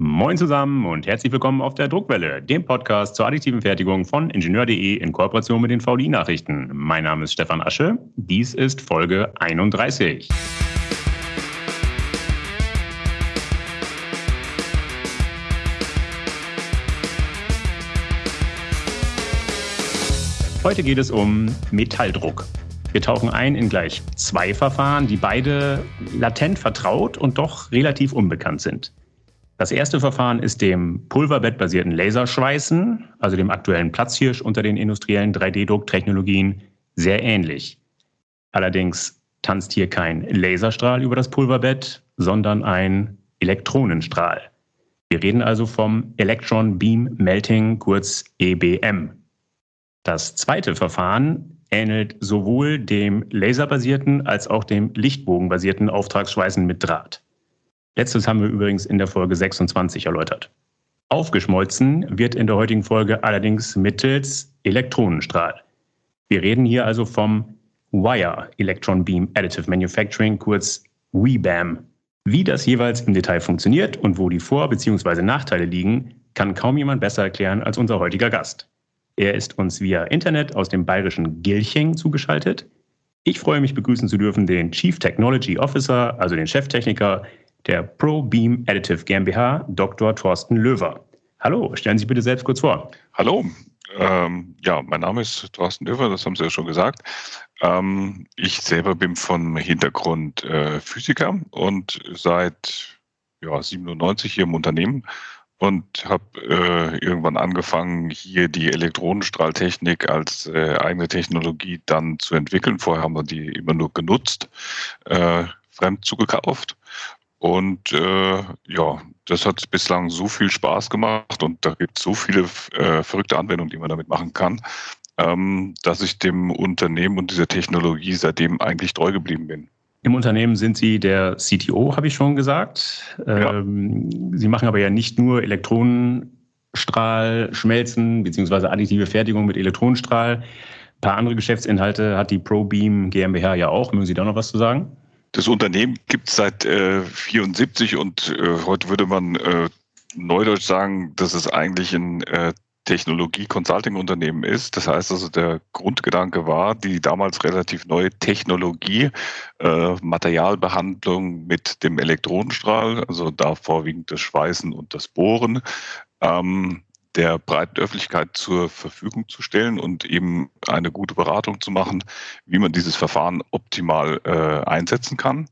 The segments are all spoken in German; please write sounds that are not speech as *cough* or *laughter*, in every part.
Moin zusammen und herzlich willkommen auf der Druckwelle, dem Podcast zur additiven Fertigung von Ingenieur.de in Kooperation mit den VDI-Nachrichten. Mein Name ist Stefan Asche. Dies ist Folge 31. Heute geht es um Metalldruck. Wir tauchen ein in gleich zwei Verfahren, die beide latent vertraut und doch relativ unbekannt sind. Das erste Verfahren ist dem pulverbettbasierten Laserschweißen, also dem aktuellen Platzhirsch unter den industriellen 3D-Drucktechnologien, sehr ähnlich. Allerdings tanzt hier kein Laserstrahl über das Pulverbett, sondern ein Elektronenstrahl. Wir reden also vom Electron Beam Melting, kurz EBM. Das zweite Verfahren ähnelt sowohl dem laserbasierten als auch dem lichtbogenbasierten Auftragsschweißen mit Draht. Letztes haben wir übrigens in der Folge 26 erläutert. Aufgeschmolzen wird in der heutigen Folge allerdings mittels Elektronenstrahl. Wir reden hier also vom Wire Electron Beam Additive Manufacturing, kurz WEBAM. Wie das jeweils im Detail funktioniert und wo die Vor- bzw. Nachteile liegen, kann kaum jemand besser erklären als unser heutiger Gast. Er ist uns via Internet aus dem bayerischen Gilching zugeschaltet. Ich freue mich begrüßen zu dürfen den Chief Technology Officer, also den Cheftechniker der ProBeam Additive GmbH, Dr. Thorsten Löwer. Hallo, stellen Sie sich bitte selbst kurz vor. Hallo, ähm, ja, mein Name ist Thorsten Löwer, das haben Sie ja schon gesagt. Ähm, ich selber bin vom Hintergrund äh, Physiker und seit ja, 97 hier im Unternehmen und habe äh, irgendwann angefangen, hier die Elektronenstrahltechnik als äh, eigene Technologie dann zu entwickeln. Vorher haben wir die immer nur genutzt, äh, fremd zugekauft und äh, ja, das hat bislang so viel Spaß gemacht und da gibt es so viele äh, verrückte Anwendungen, die man damit machen kann, ähm, dass ich dem Unternehmen und dieser Technologie seitdem eigentlich treu geblieben bin. Im Unternehmen sind Sie der CTO, habe ich schon gesagt. Ja. Ähm, Sie machen aber ja nicht nur Elektronenstrahl, Schmelzen bzw. additive Fertigung mit Elektronenstrahl. Ein paar andere Geschäftsinhalte hat die ProBeam GmbH ja auch. Mögen Sie da noch was zu sagen? Das Unternehmen gibt es seit äh, 74 und äh, heute würde man äh, neudeutsch sagen, dass es eigentlich ein äh, Technologie-Consulting-Unternehmen ist. Das heißt also, der Grundgedanke war, die damals relativ neue Technologie, äh, Materialbehandlung mit dem Elektronenstrahl, also da vorwiegend das Schweißen und das Bohren, ähm, der breiten Öffentlichkeit zur Verfügung zu stellen und eben eine gute Beratung zu machen, wie man dieses Verfahren optimal äh, einsetzen kann.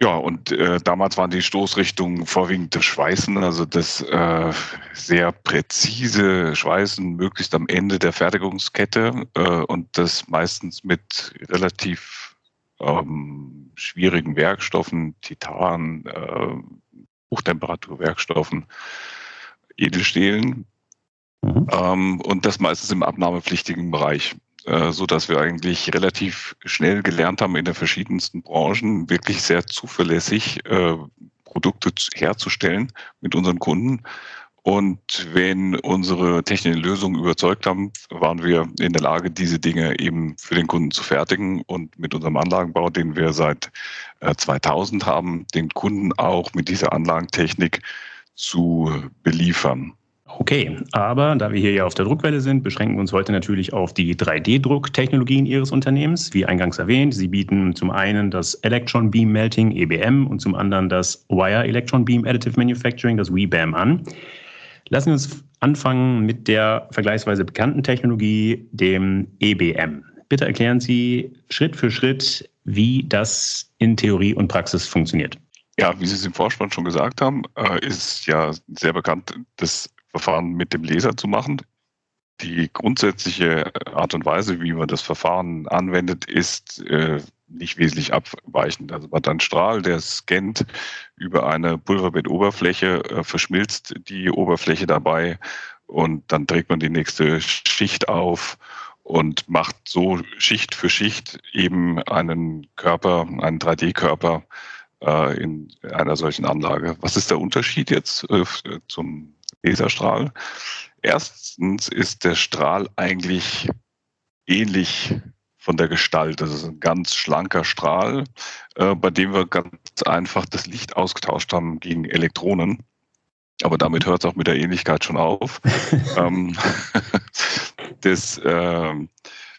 Ja, und äh, damals waren die Stoßrichtungen vorwiegend das Schweißen, also das äh, sehr präzise Schweißen, möglichst am Ende der Fertigungskette äh, und das meistens mit relativ ähm, schwierigen Werkstoffen, Titan, äh, Hochtemperaturwerkstoffen. Edelstählen mhm. ähm, und das meistens im abnahmepflichtigen Bereich, äh, so dass wir eigentlich relativ schnell gelernt haben, in den verschiedensten Branchen wirklich sehr zuverlässig äh, Produkte herzustellen mit unseren Kunden. Und wenn unsere technischen Lösungen überzeugt haben, waren wir in der Lage, diese Dinge eben für den Kunden zu fertigen und mit unserem Anlagenbau, den wir seit 2000 äh, haben, den Kunden auch mit dieser Anlagentechnik zu beliefern. Okay, aber da wir hier ja auf der Druckwelle sind, beschränken wir uns heute natürlich auf die 3D-Drucktechnologien Ihres Unternehmens. Wie eingangs erwähnt, Sie bieten zum einen das Electron Beam Melting EBM und zum anderen das Wire Electron Beam Additive Manufacturing, das WEBAM, an. Lassen wir uns anfangen mit der vergleichsweise bekannten Technologie, dem EBM. Bitte erklären Sie Schritt für Schritt, wie das in Theorie und Praxis funktioniert. Ja, wie Sie es im Vorspann schon gesagt haben, äh, ist ja sehr bekannt, das Verfahren mit dem Laser zu machen. Die grundsätzliche Art und Weise, wie man das Verfahren anwendet, ist äh, nicht wesentlich abweichend. Also man hat einen Strahl, der scannt über eine Pulverbettoberfläche, äh, verschmilzt die Oberfläche dabei und dann trägt man die nächste Schicht auf und macht so Schicht für Schicht eben einen Körper, einen 3D-Körper, äh, in einer solchen Anlage. Was ist der Unterschied jetzt äh, zum Laserstrahl? Erstens ist der Strahl eigentlich ähnlich von der Gestalt. Das ist ein ganz schlanker Strahl, äh, bei dem wir ganz einfach das Licht ausgetauscht haben gegen Elektronen. Aber damit hört es auch mit der Ähnlichkeit schon auf. *laughs* ähm, *laughs* das äh,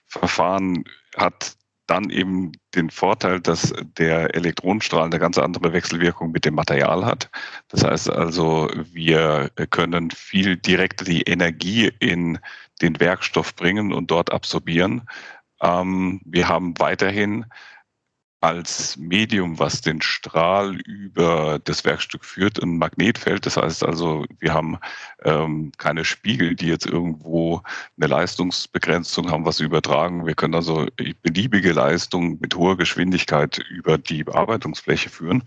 Verfahren hat dann eben den Vorteil, dass der Elektronenstrahl eine ganz andere Wechselwirkung mit dem Material hat. Das heißt also, wir können viel direkter die Energie in den Werkstoff bringen und dort absorbieren. Ähm, wir haben weiterhin als Medium, was den Strahl über das Werkstück führt, ein Magnetfeld. Das heißt also, wir haben ähm, keine Spiegel, die jetzt irgendwo eine Leistungsbegrenzung haben, was übertragen. Wir können also beliebige Leistung mit hoher Geschwindigkeit über die Bearbeitungsfläche führen.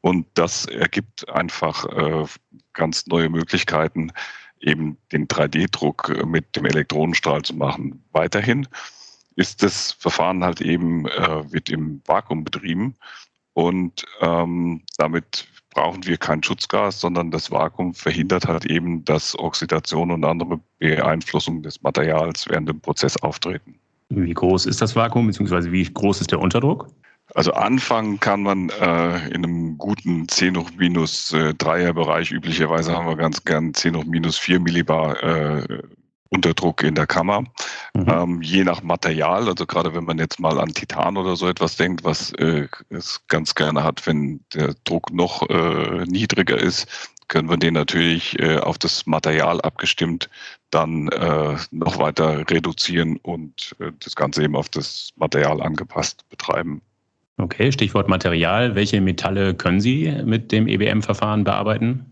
Und das ergibt einfach äh, ganz neue Möglichkeiten, eben den 3D-Druck mit dem Elektronenstrahl zu machen. Weiterhin ist das Verfahren halt eben, äh, wird im Vakuum betrieben und ähm, damit brauchen wir kein Schutzgas, sondern das Vakuum verhindert halt eben, dass Oxidation und andere Beeinflussungen des Materials während dem Prozess auftreten. Wie groß ist das Vakuum, beziehungsweise wie groß ist der Unterdruck? Also anfangen kann man äh, in einem guten 10 hoch minus äh, 3er Bereich. Üblicherweise haben wir ganz gern 10 hoch minus 4 Millibar äh, Unterdruck in der Kammer. Mhm. Ähm, je nach Material, also gerade wenn man jetzt mal an Titan oder so etwas denkt, was äh, es ganz gerne hat, wenn der Druck noch äh, niedriger ist, können wir den natürlich äh, auf das Material abgestimmt dann äh, noch weiter reduzieren und äh, das Ganze eben auf das Material angepasst betreiben. Okay, Stichwort Material. Welche Metalle können Sie mit dem EBM-Verfahren bearbeiten?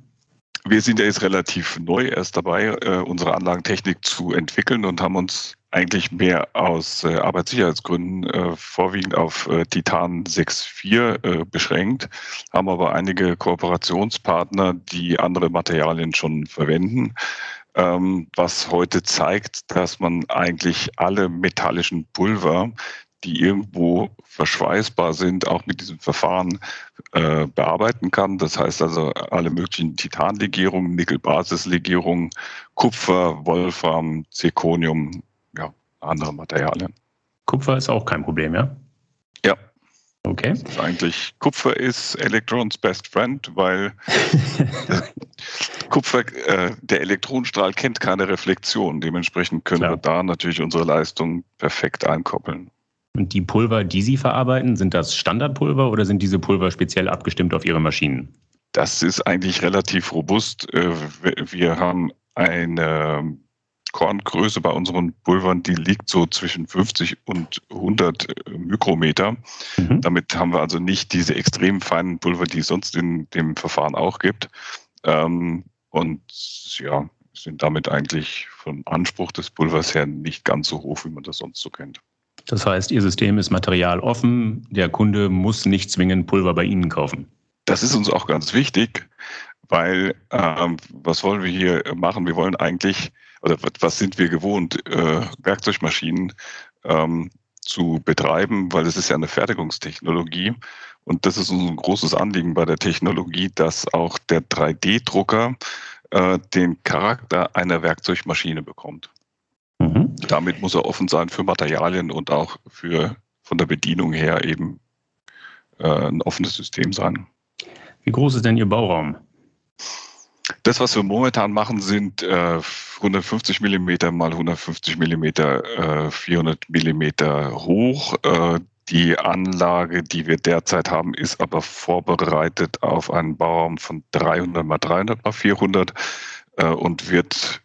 Wir sind ja jetzt relativ neu erst dabei, äh, unsere Anlagentechnik zu entwickeln und haben uns eigentlich mehr aus äh, Arbeitssicherheitsgründen äh, vorwiegend auf äh, Titan 6.4 äh, beschränkt, haben aber einige Kooperationspartner, die andere Materialien schon verwenden, ähm, was heute zeigt, dass man eigentlich alle metallischen Pulver, die irgendwo verschweißbar sind, auch mit diesem Verfahren äh, bearbeiten kann. Das heißt also alle möglichen Titanlegierungen, Nickelbasislegierungen, Kupfer, Wolfram, Zirconium, ja, andere Materialien. Kupfer ist auch kein Problem, ja? Ja. Okay. Ist eigentlich Kupfer ist Electrons best friend, weil *laughs* Kupfer, äh, der Elektronenstrahl kennt keine Reflexion. Dementsprechend können Klar. wir da natürlich unsere Leistung perfekt einkoppeln. Und die Pulver, die Sie verarbeiten, sind das Standardpulver oder sind diese Pulver speziell abgestimmt auf Ihre Maschinen? Das ist eigentlich relativ robust. Äh, wir haben eine Korngröße bei unseren Pulvern, die liegt so zwischen 50 und 100 äh, Mikrometer. Mhm. Damit haben wir also nicht diese extrem feinen Pulver, die es sonst in dem Verfahren auch gibt. Ähm, und ja, sind damit eigentlich vom Anspruch des Pulvers her nicht ganz so hoch, wie man das sonst so kennt. Das heißt, Ihr System ist materialoffen. Der Kunde muss nicht zwingend Pulver bei Ihnen kaufen. Das ist uns auch ganz wichtig, weil ähm, was wollen wir hier machen? Wir wollen eigentlich, oder was sind wir gewohnt, äh, Werkzeugmaschinen ähm, zu betreiben, weil es ist ja eine Fertigungstechnologie. Und das ist uns ein großes Anliegen bei der Technologie, dass auch der 3D-Drucker äh, den Charakter einer Werkzeugmaschine bekommt. Mhm. Damit muss er offen sein für Materialien und auch für von der Bedienung her eben äh, ein offenes System sein. Wie groß ist denn Ihr Bauraum? Das, was wir momentan machen, sind äh, 150 Millimeter mal 150 Millimeter, äh, 400 Millimeter hoch. Äh, die Anlage, die wir derzeit haben, ist aber vorbereitet auf einen Bauraum von 300 mal 300 mal 400 äh, und wird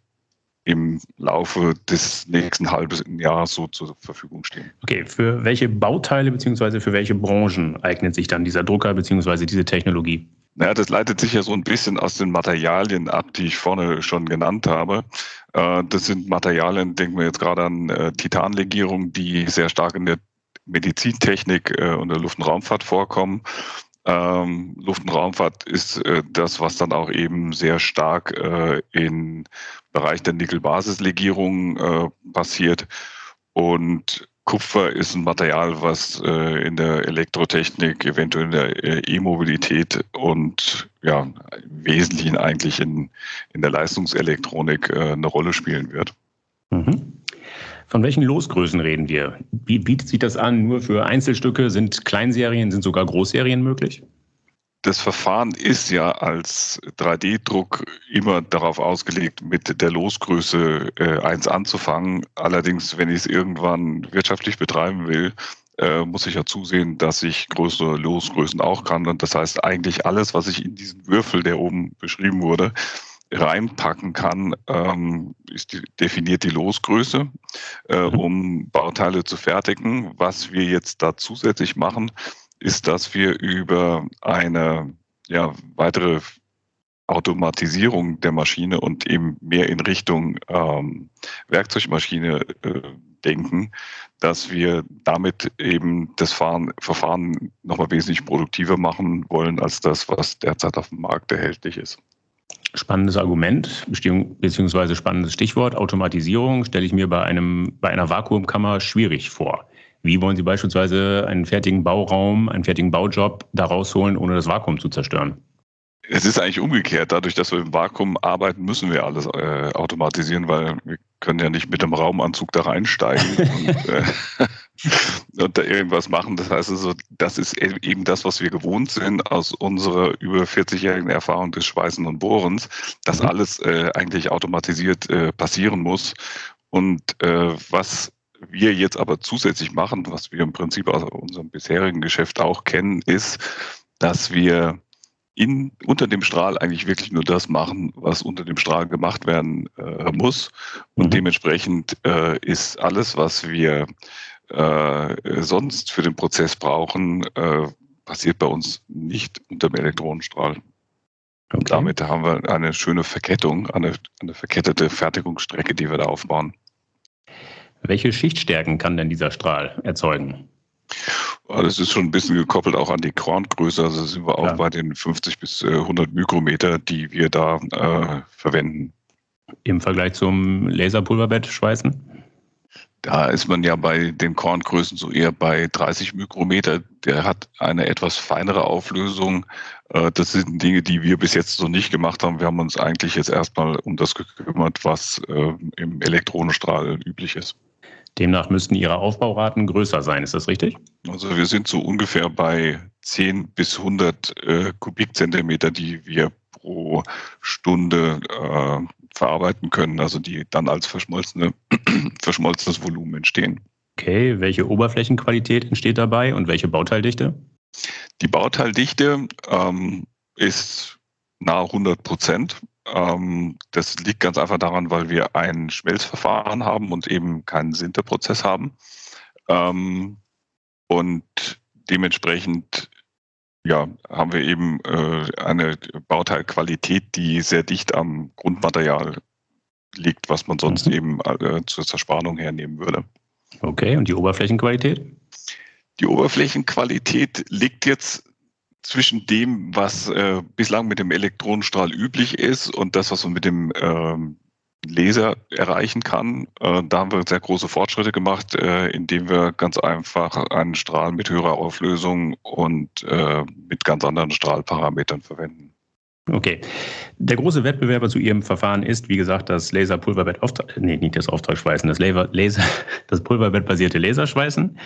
im Laufe des nächsten halben Jahres so zur Verfügung stehen. Okay, für welche Bauteile bzw. für welche Branchen eignet sich dann dieser Drucker bzw. diese Technologie? Naja, das leitet sich ja so ein bisschen aus den Materialien ab, die ich vorne schon genannt habe. Äh, das sind Materialien, denken wir jetzt gerade an äh, Titanlegierung, die sehr stark in der Medizintechnik äh, und der Luft- und Raumfahrt vorkommen. Ähm, Luft- und Raumfahrt ist äh, das, was dann auch eben sehr stark äh, im Bereich der Nickel-Basislegierung äh, passiert. Und Kupfer ist ein Material, was äh, in der Elektrotechnik, eventuell in der äh, E-Mobilität und ja, im Wesentlichen eigentlich in, in der Leistungselektronik äh, eine Rolle spielen wird. Mhm. Von welchen Losgrößen reden wir? Wie bietet sich das an? Nur für Einzelstücke? Sind Kleinserien, sind sogar Großserien möglich? Das Verfahren ist ja als 3D-Druck immer darauf ausgelegt, mit der Losgröße äh, 1 anzufangen. Allerdings, wenn ich es irgendwann wirtschaftlich betreiben will, äh, muss ich ja zusehen, dass ich größere Losgrößen auch kann. Und das heißt, eigentlich alles, was ich in diesen Würfel, der oben beschrieben wurde, reinpacken kann, ähm, ist die, definiert die Losgröße, äh, mhm. um Bauteile zu fertigen. Was wir jetzt da zusätzlich machen, ist, dass wir über eine ja, weitere Automatisierung der Maschine und eben mehr in Richtung ähm, Werkzeugmaschine äh, denken, dass wir damit eben das Fahren, Verfahren nochmal wesentlich produktiver machen wollen als das, was derzeit auf dem Markt erhältlich ist. Spannendes Argument, beziehungsweise spannendes Stichwort. Automatisierung stelle ich mir bei, einem, bei einer Vakuumkammer schwierig vor. Wie wollen Sie beispielsweise einen fertigen Bauraum, einen fertigen Baujob da rausholen, ohne das Vakuum zu zerstören? Es ist eigentlich umgekehrt. Dadurch, dass wir im Vakuum arbeiten, müssen wir alles äh, automatisieren, weil wir können ja nicht mit dem Raumanzug da reinsteigen *laughs* und, äh, und, da irgendwas machen. Das heißt also, das ist e-, eben das, was wir gewohnt sind aus unserer über 40-jährigen Erfahrung des Schweißen und Bohrens, dass mhm. alles äh, eigentlich automatisiert äh, passieren muss. Und äh, was wir jetzt aber zusätzlich machen, was wir im Prinzip aus unserem bisherigen Geschäft auch kennen, ist, dass wir in, unter dem Strahl eigentlich wirklich nur das machen, was unter dem Strahl gemacht werden äh, muss. Und mhm. dementsprechend äh, ist alles, was wir äh, sonst für den Prozess brauchen, äh, passiert bei uns nicht unter dem Elektronenstrahl. Okay. Und damit haben wir eine schöne Verkettung, eine, eine verkettete Fertigungsstrecke, die wir da aufbauen. Welche Schichtstärken kann denn dieser Strahl erzeugen? Das ist schon ein bisschen gekoppelt auch an die Korngröße. Also sind wir auch ja. bei den 50 bis 100 äh, Mikrometer, die wir da äh, verwenden. Im Vergleich zum Laserpulverbett schweißen? Da ist man ja bei den Korngrößen so eher bei 30 Mikrometer. Der hat eine etwas feinere Auflösung. Äh, das sind Dinge, die wir bis jetzt so nicht gemacht haben. Wir haben uns eigentlich jetzt erstmal um das gekümmert, was äh, im Elektronenstrahl üblich ist. Demnach müssten Ihre Aufbauraten größer sein. Ist das richtig? Also wir sind so ungefähr bei 10 bis 100 äh, Kubikzentimeter, die wir pro Stunde verarbeiten können, also die dann als verschmolzene, *clears throat* verschmolzenes Volumen entstehen. Okay, welche Oberflächenqualität entsteht dabei und welche Bauteildichte? Die Bauteildichte ähm, ist nahe 100 Prozent. Ähm, das liegt ganz einfach daran, weil wir ein Schmelzverfahren haben und eben keinen Sinterprozess haben. Ähm, und dementsprechend ja, haben wir eben äh, eine Bauteilqualität, die sehr dicht am Grundmaterial liegt, was man sonst mhm. eben äh, zur Zerspannung hernehmen würde. Okay, und die Oberflächenqualität? Die Oberflächenqualität liegt jetzt zwischen dem, was äh, bislang mit dem Elektronenstrahl üblich ist und das, was man mit dem ähm, Laser erreichen kann. Äh, da haben wir sehr große Fortschritte gemacht, äh, indem wir ganz einfach einen Strahl mit höherer Auflösung und äh, mit ganz anderen Strahlparametern verwenden. Okay. Der große Wettbewerber zu Ihrem Verfahren ist, wie gesagt, das Laserpulverbett nee, nicht das Auftragsschweißen, das Laser, Laser, *laughs* das Pulverbettbasierte Laserschweißen.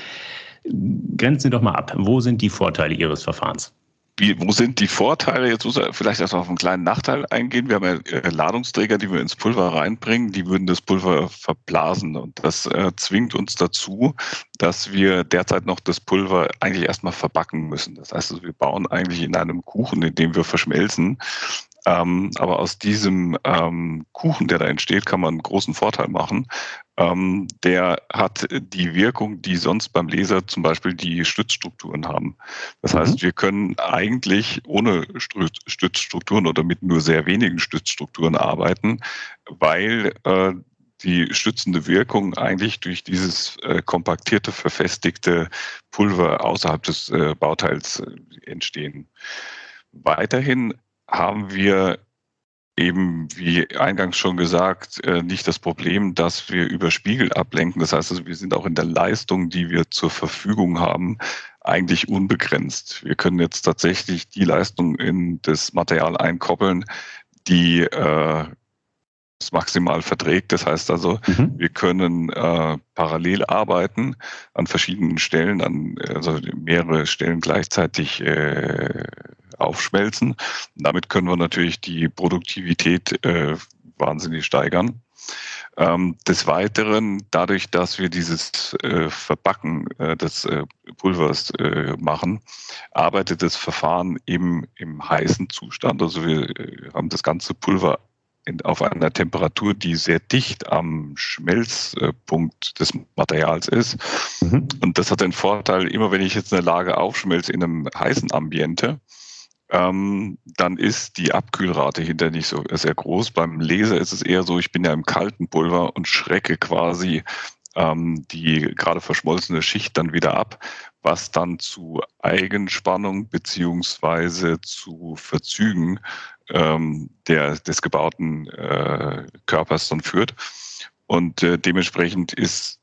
Grenzen Sie doch mal ab. Wo sind die Vorteile Ihres Verfahrens? Wie, wo sind die Vorteile? Jetzt muss er vielleicht erst auf einen kleinen Nachteil eingehen. Wir haben ja äh, Ladungsträger, die wir ins Pulver reinbringen, die würden das Pulver verblasen. Und das äh, zwingt uns dazu, dass wir derzeit noch das Pulver eigentlich erstmal verbacken müssen. Das heißt, wir bauen eigentlich in einem Kuchen, in dem wir verschmelzen, ähm, aber aus diesem ähm, Kuchen, der da entsteht, kann man einen großen Vorteil machen. Ähm, der hat die Wirkung, die sonst beim Laser zum Beispiel die Stützstrukturen haben. Das mhm. heißt, wir können eigentlich ohne Stützstrukturen oder mit nur sehr wenigen Stützstrukturen arbeiten, weil äh, die stützende Wirkung eigentlich durch dieses äh, kompaktierte, verfestigte Pulver außerhalb des äh, Bauteils äh, entstehen. Weiterhin haben wir eben, wie eingangs schon gesagt, äh, nicht das Problem, dass wir über Spiegel ablenken. Das heißt, also, wir sind auch in der Leistung, die wir zur Verfügung haben, eigentlich unbegrenzt. Wir können jetzt tatsächlich die Leistung in das Material einkoppeln, die äh, es maximal verträgt. Das heißt also, mhm. wir können äh, parallel arbeiten an verschiedenen Stellen, an also mehrere Stellen gleichzeitig äh, aufschmelzen. Damit können wir natürlich die Produktivität äh, wahnsinnig steigern. Ähm, des Weiteren, dadurch, dass wir dieses äh, Verbacken äh, des äh, Pulvers äh, machen, arbeitet das Verfahren im, im heißen Zustand. Also wir äh, haben das ganze Pulver in, auf einer Temperatur, die sehr dicht am Schmelzpunkt des Materials ist. Mhm. Und das hat den Vorteil, immer wenn ich jetzt eine Lage aufschmelze in einem heißen Ambiente, ähm, dann ist die Abkühlrate hinter nicht so sehr groß. Beim Laser ist es eher so, ich bin ja im kalten Pulver und schrecke quasi ähm, die gerade verschmolzene Schicht dann wieder ab, was dann zu Eigenspannung beziehungsweise zu Verzügen ähm, der, des gebauten äh, Körpers dann führt. Und äh, dementsprechend ist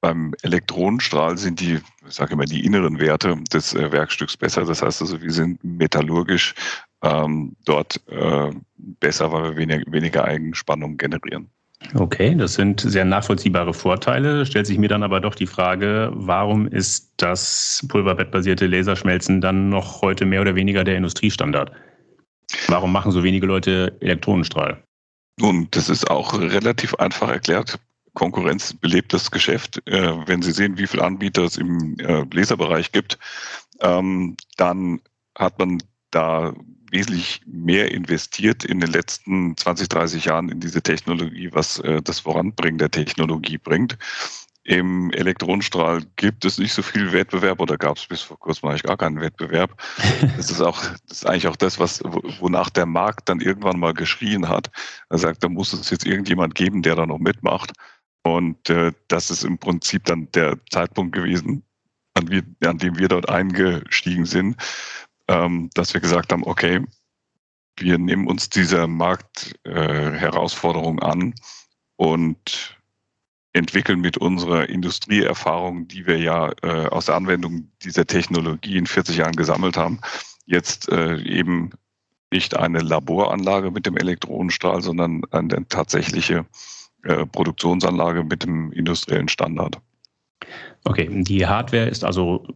beim Elektronenstrahl sind die, ich sage immer, die inneren Werte des äh, Werkstücks besser. Das heißt also, wir sind metallurgisch ähm, dort äh, besser, weil wir weniger, weniger Eigenspannung generieren. Okay, das sind sehr nachvollziehbare Vorteile. Stellt sich mir dann aber doch die Frage, warum ist das pulverbettbasierte Laserschmelzen dann noch heute mehr oder weniger der Industriestandard? Warum machen so wenige Leute Elektronenstrahl? Nun, das ist auch relativ einfach erklärt. Konkurrenz belebt das Geschäft. Äh, wenn Sie sehen, wie viele Anbieter es im äh, Laserbereich gibt, ähm, dann hat man da wesentlich mehr investiert in den letzten 20, 30 Jahren in diese Technologie, was äh, das Voranbringen der Technologie bringt. Im Elektronenstrahl gibt es nicht so viel Wettbewerb oder gab es bis vor kurzem eigentlich gar keinen Wettbewerb. *laughs* Das ist auch, das ist eigentlich auch das, was, wonach der Markt dann irgendwann mal geschrien hat. Er sagt, da muss es jetzt irgendjemand geben, der da noch mitmacht. Und äh, das ist im Prinzip dann der Zeitpunkt gewesen, an, wir, an dem wir dort eingestiegen sind, ähm, dass wir gesagt haben, okay, wir nehmen uns dieser Marktherausforderung äh, an und entwickeln mit unserer Industrieerfahrung, die wir ja äh, aus der Anwendung dieser Technologie in 40 Jahren gesammelt haben, jetzt äh, eben nicht eine Laboranlage mit dem Elektronenstrahl, sondern eine tatsächliche äh, Produktionsanlage mit dem industriellen Standard. Okay, die Hardware ist also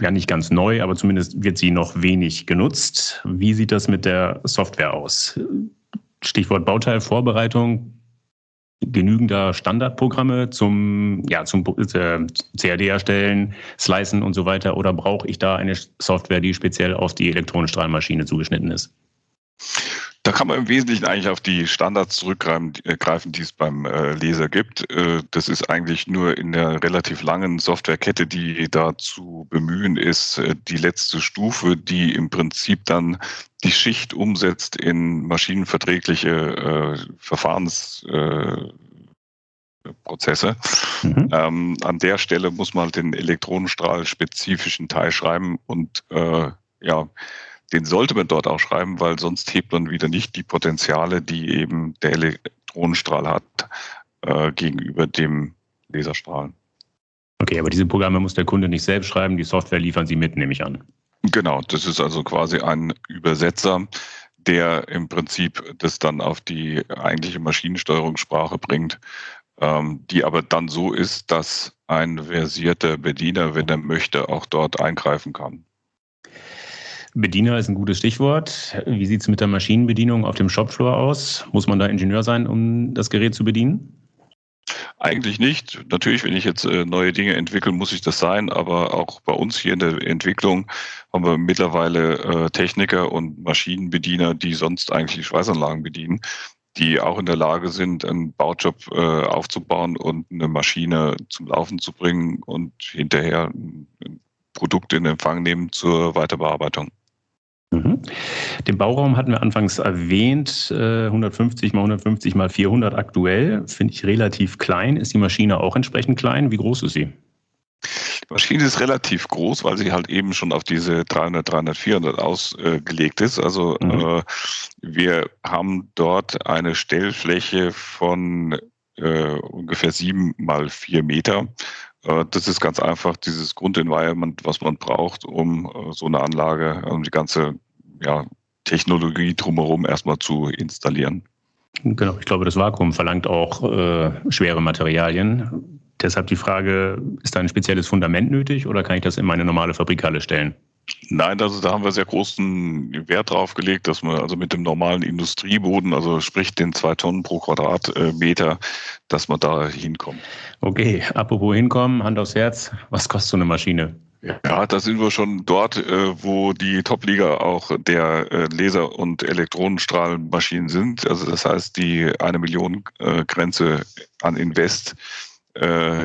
ja nicht ganz neu, aber zumindest wird sie noch wenig genutzt. Wie sieht das mit der Software aus? Stichwort Bauteilvorbereitung genügender Standardprogramme zum, ja, zum äh, CAD erstellen, Slicen und so weiter? Oder brauche ich da eine Software, die speziell auf die Elektronenstrahlmaschine zugeschnitten ist? Da kann man im Wesentlichen eigentlich auf die Standards zurückgreifen, äh, die es beim äh, Leser gibt. Äh, das ist eigentlich nur in der relativ langen Softwarekette, die da zu bemühen ist, die letzte Stufe, die im Prinzip dann die Schicht umsetzt in maschinenverträgliche Verfahrensprozesse. Mhm. Ähm, an der Stelle muss man den Elektronenstrahl-spezifischen Teil schreiben und äh, ja, den sollte man dort auch schreiben, weil sonst hebt man wieder nicht die Potenziale, die eben der Elektronenstrahl hat, äh, gegenüber dem Laserstrahl. Okay, aber diese Programme muss der Kunde nicht selbst schreiben, die Software liefern Sie mit, nehme ich an. Genau, das ist also quasi ein Übersetzer, der im Prinzip das dann auf die eigentliche Maschinensteuerungssprache bringt, ähm, die aber dann so ist, dass ein versierter Bediener, wenn er möchte, auch dort eingreifen kann. Bediener ist ein gutes Stichwort. Wie sieht es mit der Maschinenbedienung auf dem Shopfloor aus? Muss man da Ingenieur sein, um das Gerät zu bedienen? Eigentlich nicht. Natürlich, wenn ich jetzt äh, neue Dinge entwickle, muss ich das sein. Aber auch bei uns hier in der Entwicklung haben wir mittlerweile äh, Techniker und Maschinenbediener, die sonst eigentlich Schweißanlagen bedienen, die auch in der Lage sind, einen Baujob äh, aufzubauen und eine Maschine zum Laufen zu bringen und hinterher ein Produkt in Empfang nehmen zur Weiterbearbeitung. Mhm. Den Bauraum hatten wir anfangs erwähnt, 150 mal 150 mal 400 aktuell, finde ich relativ klein. Ist die Maschine auch entsprechend klein? Wie groß ist sie? Die Maschine ist relativ groß, weil sie halt eben schon auf diese 300, 300, 400 ausgelegt ist. Also mhm. äh, wir haben dort eine Stellfläche von äh, ungefähr sieben mal vier Meter. Äh, das ist ganz einfach dieses Grundenvironment, was man braucht, um äh, so eine Anlage, um die ganze ja, Technologie drumherum erstmal zu installieren. Genau, ich glaube, das Vakuum verlangt auch äh, schwere Materialien. Deshalb die Frage, ist da ein spezielles Fundament nötig oder kann ich das in meine normale Fabrikhalle stellen? Nein, also da haben wir sehr großen Wert drauf gelegt, dass man also mit dem normalen Industrieboden, also sprich den zwei Tonnen pro Quadratmeter, dass man da hinkommt. Okay, apropos hinkommen, Hand aufs Herz, was kostet so eine Maschine? Ja, da sind wir schon dort, äh, wo die Top-Liga auch der äh, Laser- und Elektronenstrahlmaschinen sind. Also das heißt, die eine Million äh, Grenze an Invest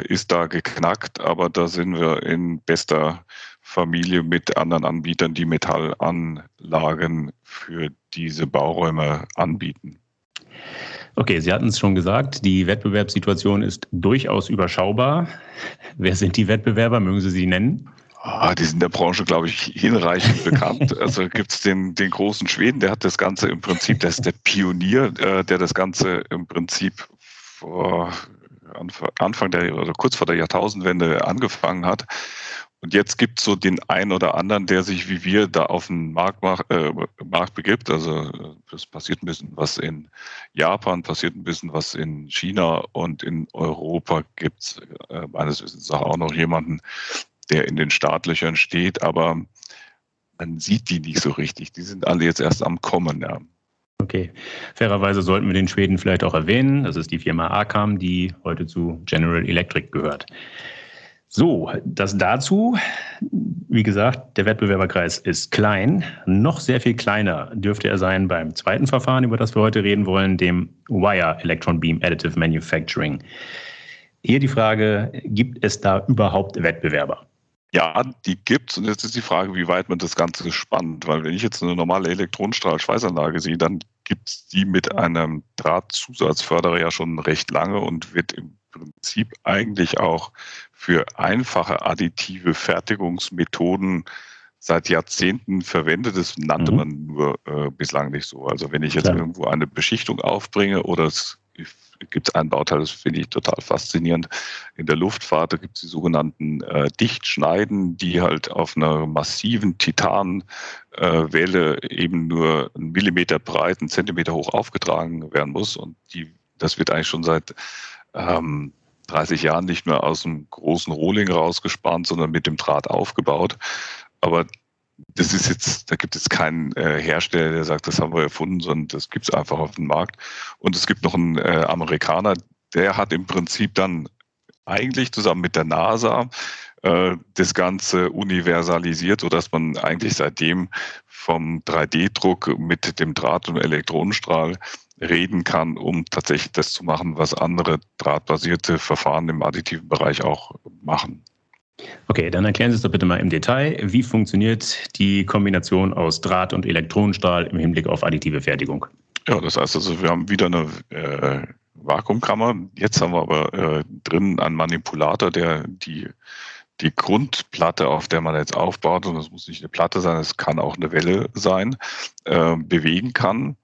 ist da geknackt, aber da sind wir in bester Familie mit anderen Anbietern, die Metallanlagen für diese Bauräume anbieten. Okay, Sie hatten es schon gesagt, die Wettbewerbssituation ist durchaus überschaubar. *laughs* Wer sind die Wettbewerber? Mögen Sie sie nennen? Ah, die sind in der Branche, glaube ich, hinreichend *laughs* bekannt. Also gibt es den, den großen Schweden, der hat das Ganze im Prinzip, der ist der Pionier, äh, der das Ganze im Prinzip vor Anfang der oder kurz vor der Jahrtausendwende angefangen hat und jetzt gibt es so den einen oder anderen, der sich wie wir da auf den Markt, äh, Markt begibt. Also es passiert ein bisschen was in Japan, passiert ein bisschen was in China und in Europa gibt es äh, meines Wissens auch noch jemanden, der in den Startlöchern steht, aber man sieht die nicht so richtig. Die sind alle jetzt erst am Kommen. Ja. Okay. Fairerweise sollten wir den Schweden vielleicht auch erwähnen. Das ist die Firma Arcam, die heute zu General Electric gehört. So, das dazu. Wie gesagt, der Wettbewerberkreis ist klein. Noch sehr viel kleiner dürfte er sein beim zweiten Verfahren, über das wir heute reden wollen, dem Wire Electron Beam Additive Manufacturing. Hier die Frage, gibt es da überhaupt Wettbewerber? Ja, die gibt es. Und jetzt ist die Frage, wie weit man das Ganze spannt. Weil wenn ich jetzt eine normale Elektronenstrahl-Schweißanlage sehe, dann gibt es die mit einem Drahtzusatzförderer ja schon recht lange und wird im Prinzip eigentlich auch für einfache additive Fertigungsmethoden seit Jahrzehnten verwendet. Das nannte mhm. man nur äh, bislang nicht so. Also wenn ich jetzt Klar. irgendwo eine Beschichtung aufbringe oder es gibt ein Bauteil, das finde ich total faszinierend. In der Luftfahrt gibt es die sogenannten äh, Dichtschneiden, die halt auf einer massiven Titanwelle äh, eben nur einen Millimeter breit, einen Zentimeter hoch aufgetragen werden muss. Und die, das wird eigentlich schon seit ähm, 30 Jahren nicht mehr aus dem großen Rohling rausgespannt, sondern mit dem Draht aufgebaut. Aber das ist jetzt, da gibt es keinen äh, Hersteller, der sagt, das haben wir erfunden, sondern das gibt es einfach auf dem Markt. Und es gibt noch einen äh, Amerikaner, der hat im Prinzip dann eigentlich zusammen mit der NASA äh, das Ganze universalisiert, sodass man eigentlich seitdem vom 3D-Druck mit dem Draht- und Elektronenstrahl reden kann, um tatsächlich das zu machen, was andere drahtbasierte Verfahren im additiven Bereich auch machen. Okay, dann erklären Sie es doch bitte mal im Detail. Wie funktioniert die Kombination aus Draht- und Elektronenstrahl im Hinblick auf additive Fertigung? Ja, das heißt also, wir haben wieder eine äh, Vakuumkammer. Jetzt haben wir aber äh, drin einen Manipulator, der die, die Grundplatte, auf der man jetzt aufbaut, und das muss nicht eine Platte sein, es kann auch eine Welle sein, äh, bewegen kann.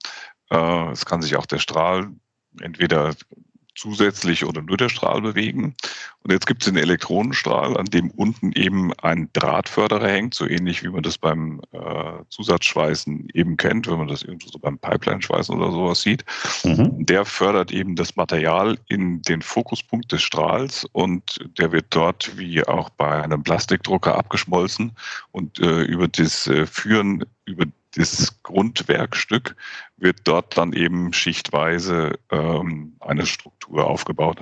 Äh, es kann sich auch der Strahl entweder zusätzlich oder nur der Strahl bewegen. Und jetzt gibt es den Elektronenstrahl, an dem unten eben ein Drahtförderer hängt, so ähnlich wie man das beim äh, Zusatzschweißen eben kennt, wenn man das irgendwo so beim Pipeline-Schweißen oder sowas sieht. Mhm. Der fördert eben das Material in den Fokuspunkt des Strahls und der wird dort wie auch bei einem Plastikdrucker abgeschmolzen und äh, über das äh, Führen über das Grundwerkstück wird dort dann eben schichtweise ähm, eine Struktur aufgebaut.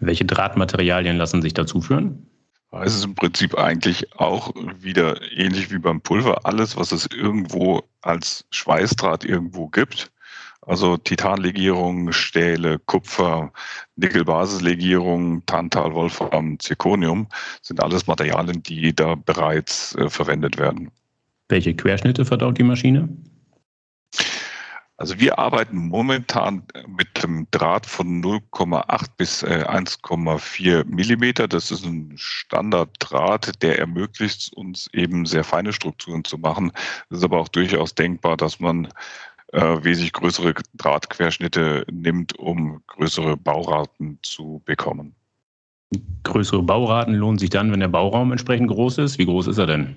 Welche Drahtmaterialien lassen sich dazu führen? Es ist im Prinzip eigentlich auch wieder ähnlich wie beim Pulver. Alles, was es irgendwo als Schweißdraht irgendwo gibt, also Titanlegierung, Stähle, Kupfer, Nickelbasislegierung, Tantal, Wolfram, Zirconium, sind alles Materialien, die da bereits äh, verwendet werden. Welche Querschnitte verdaut die Maschine? Also wir arbeiten momentan mit einem Draht von 0,8 bis 1,4 äh, Millimeter. Das ist ein Standarddraht, der ermöglicht uns eben sehr feine Strukturen zu machen. Es ist aber auch durchaus denkbar, dass man äh, wesentlich größere Drahtquerschnitte nimmt, um größere Bauraten zu bekommen. Größere Bauraten lohnen sich dann, wenn der Bauraum entsprechend groß ist. Wie groß ist er denn?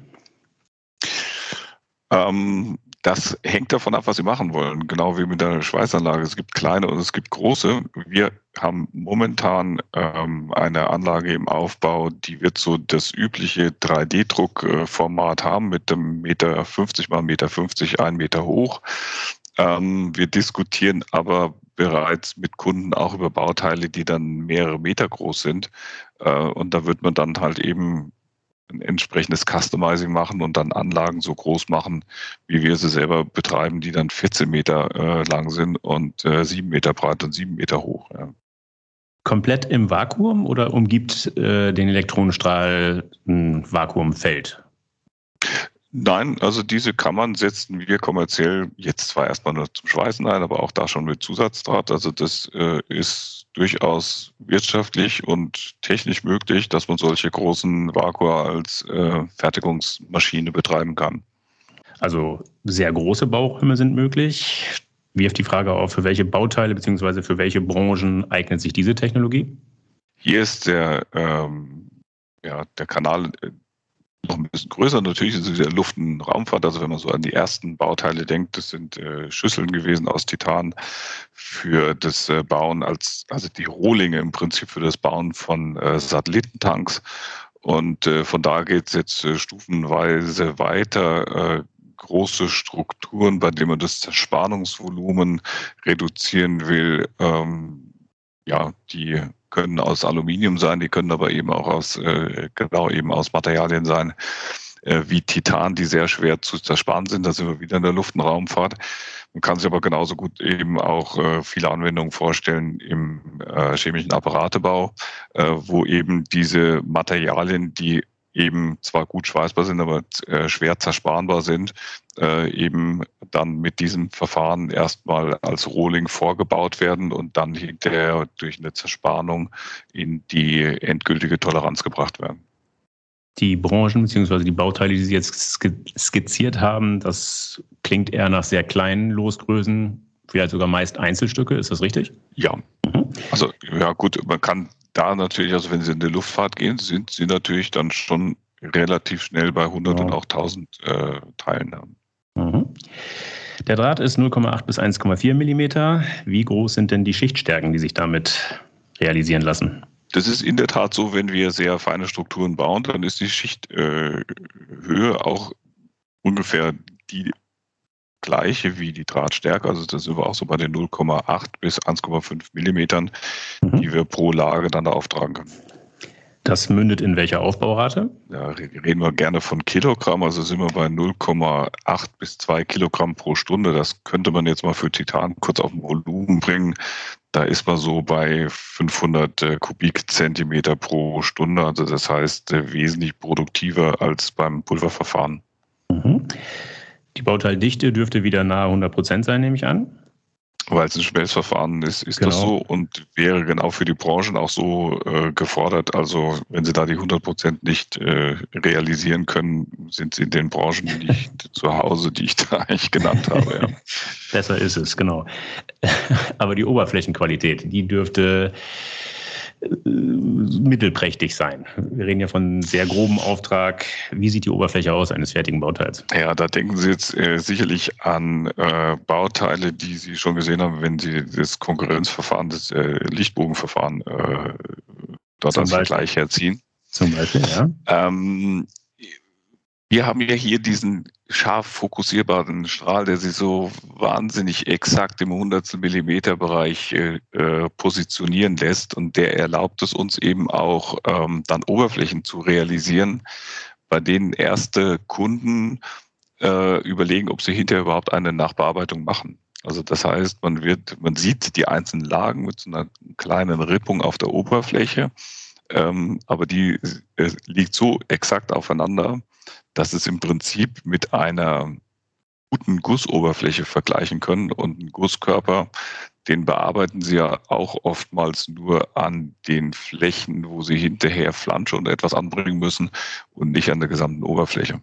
Ähm, das hängt davon ab, was Sie machen wollen. Genau wie mit der Schweißanlage. Es gibt kleine und es gibt große. Wir haben momentan ähm, eine Anlage im Aufbau, die wird so das übliche 3D-Druckformat haben mit einem Meter 50 mal Meter 50, ein Meter hoch. Ähm, wir diskutieren aber bereits mit Kunden auch über Bauteile, die dann mehrere Meter groß sind. Äh, und da wird man dann halt eben ein entsprechendes Customizing machen und dann Anlagen so groß machen, wie wir sie selber betreiben, die dann 14 Meter äh, lang sind und äh, 7 Meter breit und 7 Meter hoch. Ja. Komplett im Vakuum oder umgibt äh, den Elektronenstrahl ein Vakuumfeld? Nein, also diese Kammern setzen wir kommerziell jetzt zwar erstmal nur zum Schweißen ein, aber auch da schon mit Zusatzdraht. Also das äh, ist durchaus wirtschaftlich und technisch möglich, dass man solche großen Vakua als äh, Fertigungsmaschine betreiben kann. Also sehr große Bauräume sind möglich. Wirft die Frage auf, für welche Bauteile bzw. für welche Branchen eignet sich diese Technologie? Hier ist der, ähm, ja, der Kanal äh, noch ein bisschen größer. Natürlich ist es der Luft- und Raumfahrt. Also wenn man so an die ersten Bauteile denkt, das sind äh, Schüsseln gewesen aus Titan für das äh, Bauen als, also die Rohlinge im Prinzip für das Bauen von äh, Satellitentanks. Und äh, von da geht es jetzt äh, stufenweise weiter. Äh, große Strukturen, bei denen man das Zerspannungsvolumen reduzieren will, ähm, ja, die können aus Aluminium sein, die können aber eben auch aus, äh, genau eben aus Materialien sein, äh, wie Titan, die sehr schwer zu zersparen sind. Da sind wir wieder in der Luft- und Raumfahrt. Man kann sich aber genauso gut eben auch äh, viele Anwendungen vorstellen im äh, chemischen Apparatebau, äh, wo eben diese Materialien, die eben zwar gut schweißbar sind, aber äh, schwer zersparbar sind, äh, eben dann mit diesem Verfahren erstmal als Rohling vorgebaut werden und dann hinterher durch eine Zersparung in die endgültige Toleranz gebracht werden. Die Branchen bzw. die Bauteile, die Sie jetzt skizziert haben, das klingt eher nach sehr kleinen Losgrößen, vielleicht sogar meist Einzelstücke, ist das richtig? Ja. Mhm. Also ja gut, man kann da natürlich, also wenn Sie in die Luftfahrt gehen, sind Sie natürlich dann schon relativ schnell bei 100 ja. und auch 1000 äh, Teilnahmen. Mhm. Der Draht ist 0,8 bis 1,4 Millimeter. Wie groß sind denn die Schichtstärken, die sich damit realisieren lassen? Das ist in der Tat so, wenn wir sehr feine Strukturen bauen, dann ist die Schichthöhe äh, auch ungefähr die gleiche wie die Drahtstärke. Also das sind wir auch so bei den 0,8 bis 1,5 Millimetern, mhm. die wir pro Lage dann da auftragen können. Das mündet in welcher Aufbaurate? Ja, reden wir gerne von Kilogramm, also sind wir bei 0,8 bis 2 Kilogramm pro Stunde. Das könnte man jetzt mal für Titan kurz auf ein Volumen bringen. Da ist man so bei 500 äh, Kubikzentimeter pro Stunde. Also das heißt äh, wesentlich produktiver als beim Pulververfahren. Mhm. Die Bauteildichte dürfte wieder nahe 100 Prozent sein, nehme ich an. Weil es ein Schmelzverfahren ist, ist genau. das so und wäre genau für die Branchen auch so äh, gefordert. Also wenn sie da die 100 Prozent nicht äh, realisieren können, sind sie in den Branchen nicht *laughs* zu Hause, die ich da eigentlich genannt habe. Ja. Besser ist es, genau. *laughs* Aber die Oberflächenqualität, die dürfte mittelprächtig sein. Wir reden ja von sehr grobem Auftrag. Wie sieht die Oberfläche aus eines fertigen Bauteils? Ja, da denken Sie jetzt äh, sicherlich an äh, Bauteile, die Sie schon gesehen haben, wenn Sie das Konkurrenzverfahren, das äh, Lichtbogenverfahren äh, dort Zum als Vergleich herziehen. Zum Beispiel, ja. Ähm, wir haben ja hier diesen scharf fokussierbaren Strahl, der sich so wahnsinnig exakt im Hundertstel Millimeter Bereich äh, äh, positionieren lässt und der erlaubt es uns eben auch ähm, dann Oberflächen zu realisieren, bei denen erste Kunden äh, überlegen, ob sie hinterher überhaupt eine Nachbearbeitung machen. Also das heißt, man wird, man sieht die einzelnen Lagen mit so einer kleinen Rippung auf der Oberfläche, ähm, aber die äh, liegt so exakt aufeinander, dass es im Prinzip mit einer guten Gussoberfläche vergleichen können. Und ein Gusskörper, den bearbeiten Sie ja auch oftmals nur an den Flächen, wo Sie hinterher Flansche und etwas anbringen müssen und nicht an der gesamten Oberfläche.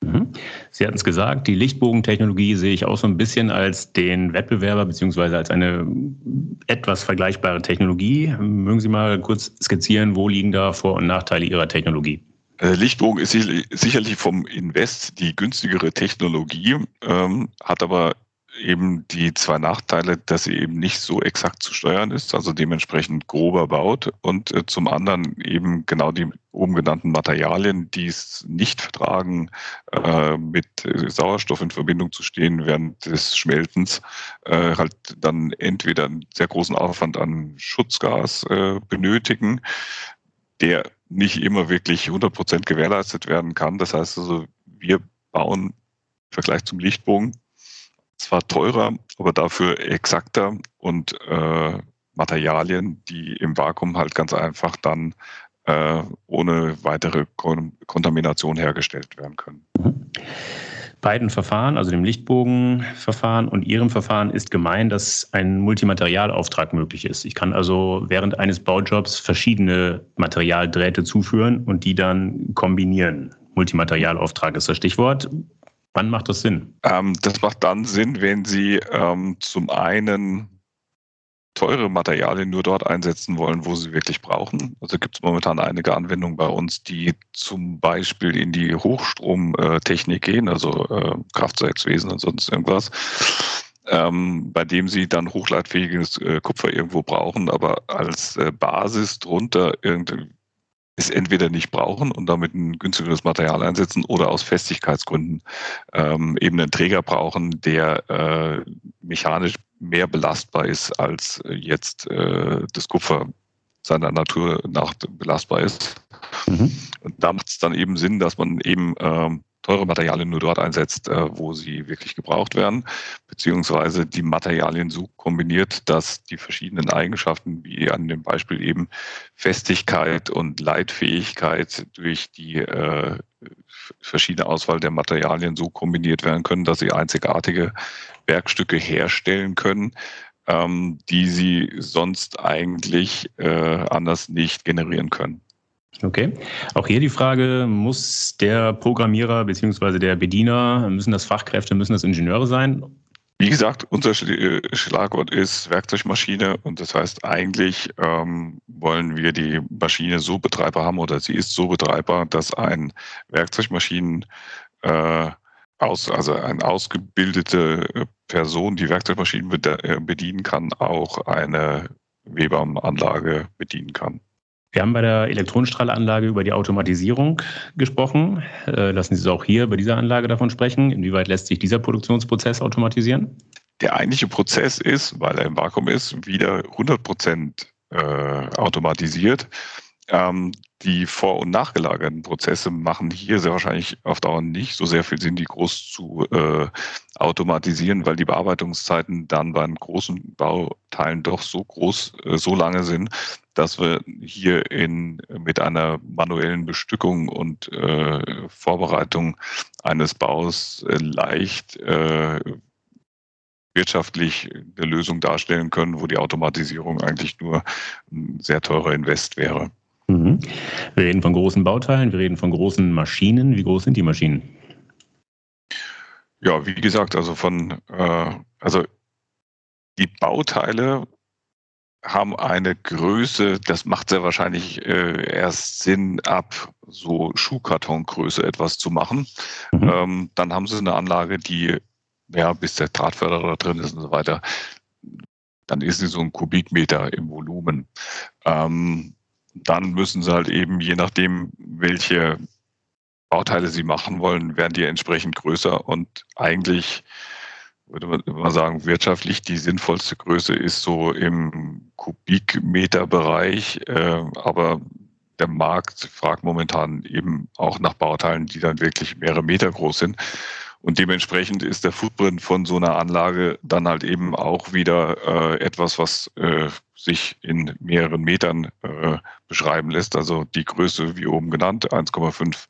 Mhm. Sie hatten es gesagt, die Lichtbogentechnologie sehe ich auch so ein bisschen als den Wettbewerber beziehungsweise als eine etwas vergleichbare Technologie. Mögen Sie mal kurz skizzieren, wo liegen da Vor- und Nachteile Ihrer Technologie? Äh, Lichtbogen ist sicherlich vom Invest die günstigere Technologie, ähm, hat aber eben die zwei Nachteile, dass sie eben nicht so exakt zu steuern ist, also dementsprechend grober baut und äh, zum anderen eben genau die oben genannten Materialien, die es nicht vertragen, äh, mit äh, Sauerstoff in Verbindung zu stehen während des Schmelzens, äh, halt dann entweder einen sehr großen Aufwand an Schutzgas äh, benötigen, der nicht immer wirklich 100 Prozent gewährleistet werden kann. Das heißt also, wir bauen im Vergleich zum Lichtbogen zwar teurer, aber dafür exakter und äh, Materialien, die im Vakuum halt ganz einfach dann äh, ohne weitere Kon Kontamination hergestellt werden können. Mhm. Beiden Verfahren, also dem Lichtbogenverfahren und Ihrem Verfahren, ist gemein, dass ein Multimaterialauftrag möglich ist. Ich kann also während eines Baujobs verschiedene Materialdrähte zuführen und die dann kombinieren. Multimaterialauftrag ist das Stichwort. Wann macht das Sinn? Ähm, das macht dann Sinn, wenn Sie ähm, zum einen teure Materialien nur dort einsetzen wollen, wo sie wirklich brauchen. Also gibt es momentan einige Anwendungen bei uns, die zum Beispiel in die Hochstromtechnik gehen, also äh, Kraftwerkswesen und sonst irgendwas, ähm, bei dem sie dann hochleitfähiges äh, Kupfer irgendwo brauchen, aber als äh, Basis drunter es entweder nicht brauchen und damit ein günstigeres Material einsetzen oder aus Festigkeitsgründen ähm, eben einen Träger brauchen, der äh, mechanisch mehr belastbar ist als jetzt äh, das Kupfer seiner Natur nach belastbar ist. Mhm. Und da macht es dann eben Sinn, dass man eben ähm, teure Materialien nur dort einsetzt, äh, wo sie wirklich gebraucht werden, beziehungsweise die Materialien so kombiniert, dass die verschiedenen Eigenschaften, wie an dem Beispiel eben Festigkeit und Leitfähigkeit durch die äh, verschiedene Auswahl der Materialien so kombiniert werden können, dass sie einzigartige Werkstücke herstellen können, ähm, die sie sonst eigentlich äh, anders nicht generieren können. Okay. Auch hier die Frage, muss der Programmierer bzw. der Bediener, müssen das Fachkräfte, müssen das Ingenieure sein? Wie gesagt, unser äh, Schlagwort ist Werkzeugmaschine und das heißt eigentlich ähm, wollen wir die Maschine so betreibbar haben oder sie ist so betreibbar, dass ein Werkzeugmaschinen äh, aus, also eine ausgebildete Person, die Werkzeugmaschinen äh, bedienen kann, auch eine Weber-Anlage bedienen kann. Wir haben bei der Elektronenstrahlanlage über die Automatisierung gesprochen. Äh, lassen Sie es auch hier bei dieser Anlage davon sprechen. Inwieweit lässt sich dieser Produktionsprozess automatisieren? Der eigentliche Prozess ist, weil er im Vakuum ist, wieder 100 Prozent äh, automatisiert. Ähm, die vor- und nachgelagerten Prozesse machen hier sehr wahrscheinlich auf Dauer nicht so sehr viel Sinn, die groß zu äh, automatisieren, weil die Bearbeitungszeiten dann bei großen Bauteilen doch so groß, äh, so lange sind, dass wir hier in, mit einer manuellen Bestückung und äh, Vorbereitung eines Baus äh, leicht äh, wirtschaftlich eine Lösung darstellen können, wo die Automatisierung eigentlich nur ein sehr teurer Invest wäre. Mhm. Wir reden von großen Bauteilen, wir reden von großen Maschinen. Wie groß sind die Maschinen? Ja, wie gesagt, also von, äh, also die Bauteile haben eine Größe, das macht sehr wahrscheinlich äh, erst Sinn, ab so Schuhkartongröße etwas zu machen. Mhm. Ähm, dann haben sie eine Anlage, die, ja, bis der Drahtförderer drin ist und so weiter, dann ist sie so ein Kubikmeter im Volumen. Ähm, dann müssen sie halt eben, je nachdem, welche Bauteile sie machen wollen, werden die entsprechend größer und eigentlich würde man immer sagen, wirtschaftlich die sinnvollste Größe ist so im Kubikmeterbereich, äh, aber der Markt fragt momentan eben auch nach Bauteilen, die dann wirklich mehrere Meter groß sind. Und dementsprechend ist der Footprint von so einer Anlage dann halt eben auch wieder äh, etwas, was äh, sich in mehreren Metern äh, beschreiben lässt. Also die Größe, wie oben genannt, 1,5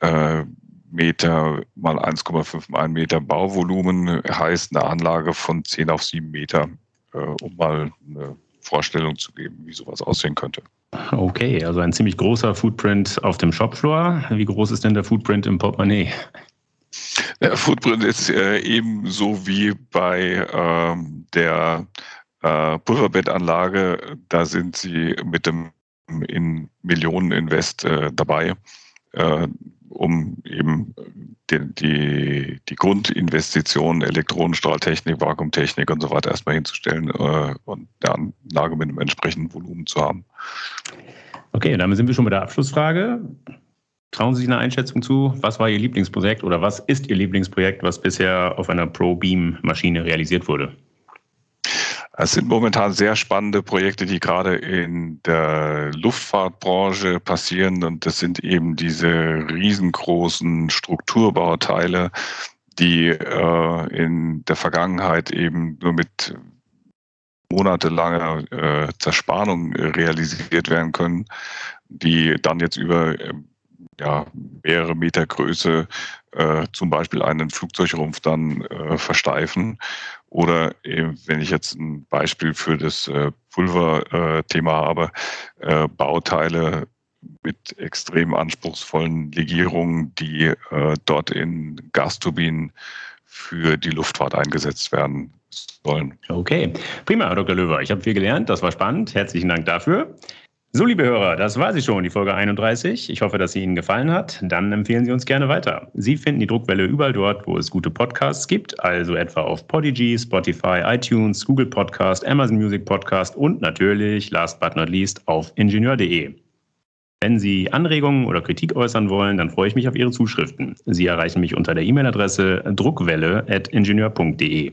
äh, Meter mal 1,5 mal 1 Meter Bauvolumen heißt eine Anlage von 10 auf 7 Meter, äh, um mal eine Vorstellung zu geben, wie sowas aussehen könnte. Okay, also ein ziemlich großer Footprint auf dem Shopfloor. Wie groß ist denn der Footprint im Portemonnaie? Der Footprint ist äh, ebenso wie bei ähm, der äh, Pulverbettanlage. Da sind sie mit dem in Millionen Invest äh, dabei, äh, um eben die, die, die Grundinvestitionen, Elektronenstrahltechnik, Vakuumtechnik und so weiter erstmal hinzustellen äh, und eine Anlage mit einem entsprechenden Volumen zu haben. Okay, damit sind wir schon bei der Abschlussfrage. Trauen Sie sich eine Einschätzung zu? Was war Ihr Lieblingsprojekt oder was ist Ihr Lieblingsprojekt, was bisher auf einer Pro-Beam-Maschine realisiert wurde? Es sind momentan sehr spannende Projekte, die gerade in der Luftfahrtbranche passieren. Und das sind eben diese riesengroßen Strukturbauteile, die äh, in der Vergangenheit eben nur mit monatelanger äh, Zerspannung realisiert werden können, die dann jetzt über äh, ja, mehrere Meter Größe äh, zum Beispiel einen Flugzeugrumpf dann äh, versteifen. Oder eben, wenn ich jetzt ein Beispiel für das äh, Pulverthema habe, äh, Bauteile mit extrem anspruchsvollen Legierungen, die äh, dort in Gasturbinen für die Luftfahrt eingesetzt werden sollen. Okay, prima, Herr Dr. Löwer. Ich habe viel gelernt, das war spannend. Herzlichen Dank dafür. So, liebe Hörer, das war sie schon, die Folge 31. Ich hoffe, dass sie Ihnen gefallen hat. Dann empfehlen Sie uns gerne weiter. Sie finden die Druckwelle überall dort, wo es gute Podcasts gibt, also etwa auf Podigy, Spotify, iTunes, Google Podcast, Amazon Music Podcast und natürlich, last but not least, auf ingenieur.de. Wenn Sie Anregungen oder Kritik äußern wollen, dann freue ich mich auf Ihre Zuschriften. Sie erreichen mich unter der E-Mail-Adresse druckwelle.ingenieur.de.